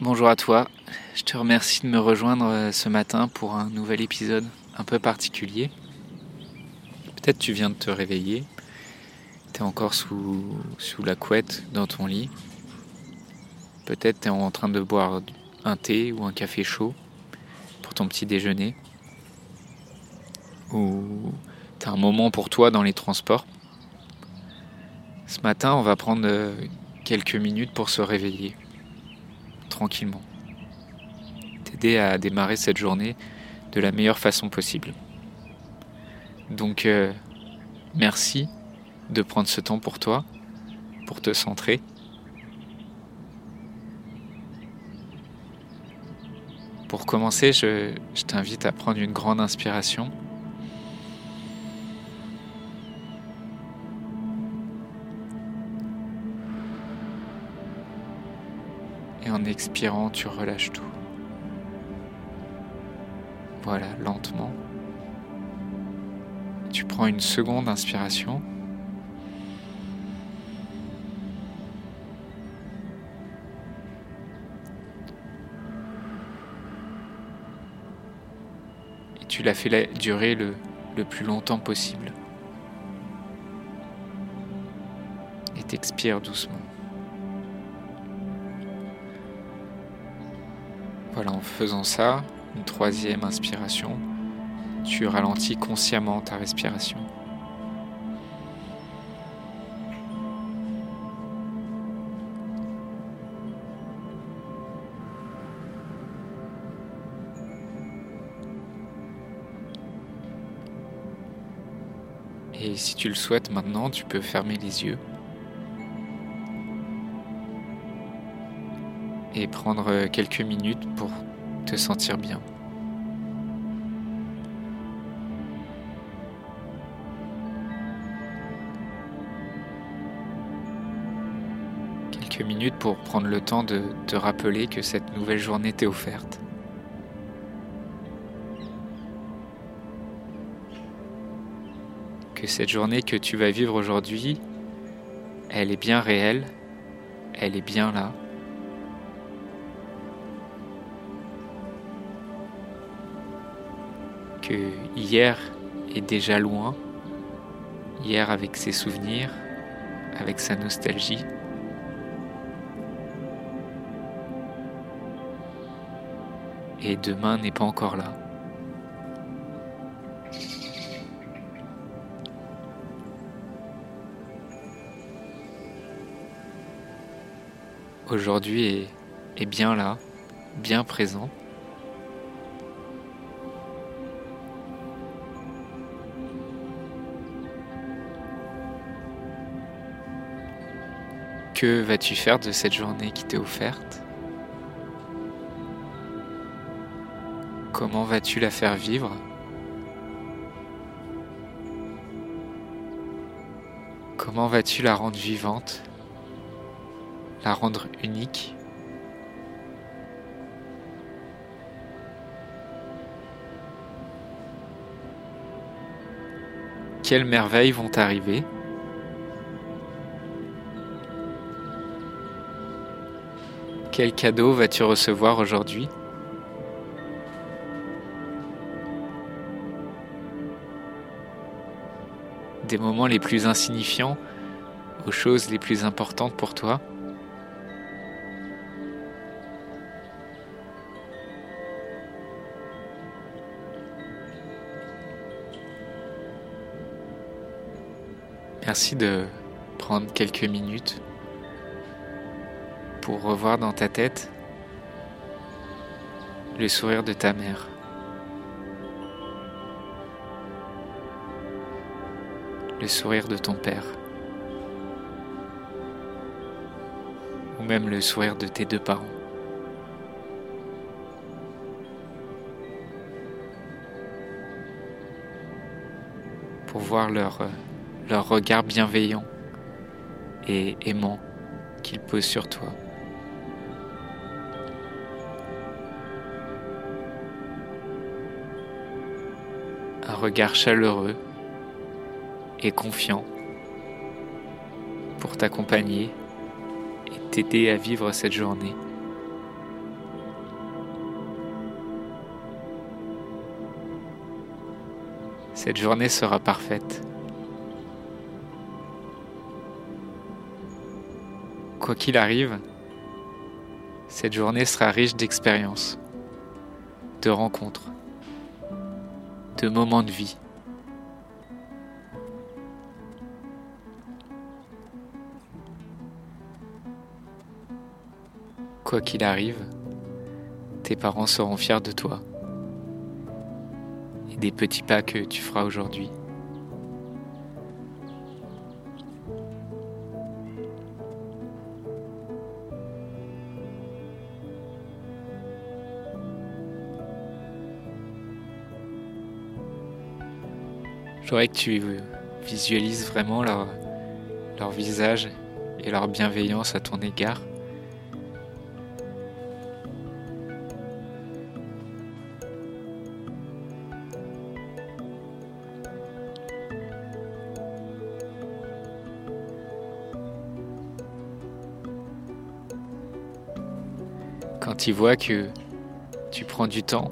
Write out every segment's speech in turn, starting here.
Bonjour à toi, je te remercie de me rejoindre euh, ce matin pour un nouvel épisode un peu particulier. Peut-être tu viens de te réveiller, tu es encore sous, sous la couette dans ton lit. Peut-être tu es en train de boire un thé ou un café chaud pour ton petit déjeuner. Ou tu as un moment pour toi dans les transports. Ce matin, on va prendre euh, quelques minutes pour se réveiller tranquillement. T'aider à démarrer cette journée de la meilleure façon possible. Donc euh, merci de prendre ce temps pour toi, pour te centrer. Pour commencer, je, je t'invite à prendre une grande inspiration. En expirant, tu relâches tout. Voilà, lentement. Tu prends une seconde inspiration. Et tu la fais durer le, plus longtemps possible. Et t'expires doucement. Voilà, en faisant ça, une troisième inspiration, tu ralentis consciemment ta respiration. Et si tu le souhaites maintenant, tu peux fermer les yeux. Et prendre quelques minutes pour te sentir bien. Quelques minutes pour prendre le temps de te rappeler que cette nouvelle journée t'est offerte. Que cette journée que tu vas vivre aujourd'hui, elle est bien réelle, elle est bien là. Hier est déjà loin, hier avec ses souvenirs, avec sa nostalgie. Et demain n'est pas encore là. Aujourd'hui est, bien là, bien présent. Que vas-tu faire de cette journée qui t'est offerte? Comment vas-tu la faire vivre? Comment vas-tu la rendre vivante? La rendre unique? Quelles merveilles vont arriver Quel cadeau vas-tu recevoir aujourd'hui? Des moments les plus insignifiants aux choses les plus importantes pour toi? Merci de prendre quelques minutes pour revoir dans ta tête le sourire de ta mère. Le sourire de ton père. Ou même le sourire de tes deux parents. Pour voir leur, leur regard bienveillant et aimant qu'ils posent sur toi. regard chaleureux et confiant pour t'accompagner et t'aider à vivre cette journée. Cette journée sera parfaite. Quoi qu'il arrive, cette journée sera riche d'expériences, de rencontres, de moments de vie. Quoi qu'il arrive, tes parents seront fiers de toi et des petits pas que tu feras aujourd'hui. Je voudrais que tu visualises vraiment leur, leur visage et leur bienveillance à ton égard. quand ils voient que tu prends du temps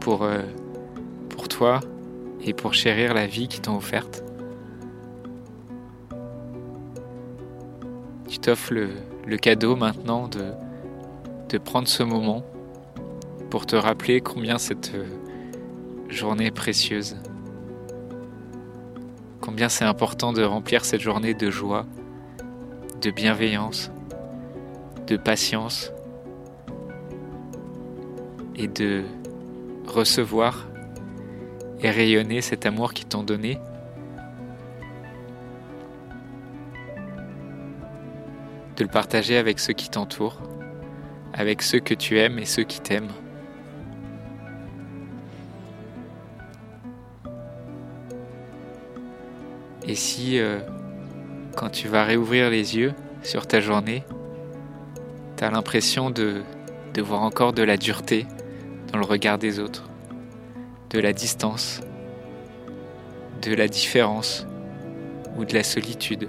pour, euh, pour toi et pour chérir la vie qu'ils t'ont offerte. Tu t'offres le, le, cadeau maintenant de, de prendre ce moment pour te rappeler combien cette euh, journée est précieuse. Combien c'est important de remplir cette journée de joie, de bienveillance, de patience et de recevoir et rayonner cet amour qu'ils t'ont donné. De le partager avec ceux qui t'entourent, avec ceux que tu aimes et ceux qui t'aiment. Et si, euh, quand tu vas réouvrir les yeux sur ta journée, tu as l'impression de, de voir encore de la dureté, dans le regard des autres, de la distance, de la différence ou de la solitude.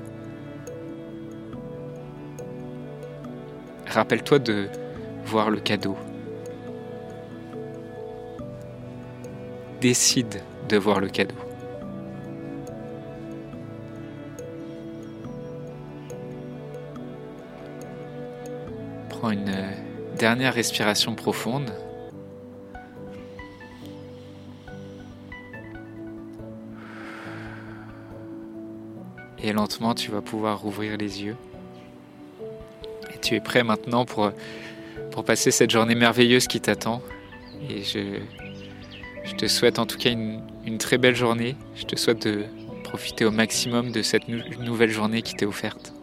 Rappelle-toi de voir le cadeau. Décide de voir le cadeau. Prends une dernière respiration profonde. Et lentement, tu vas pouvoir rouvrir les yeux. Et tu es prêt maintenant pour, passer cette journée merveilleuse qui t'attend. Et je, te souhaite en tout cas une, très belle journée. Je te souhaite de profiter au maximum de cette nouvelle journée qui t'est offerte.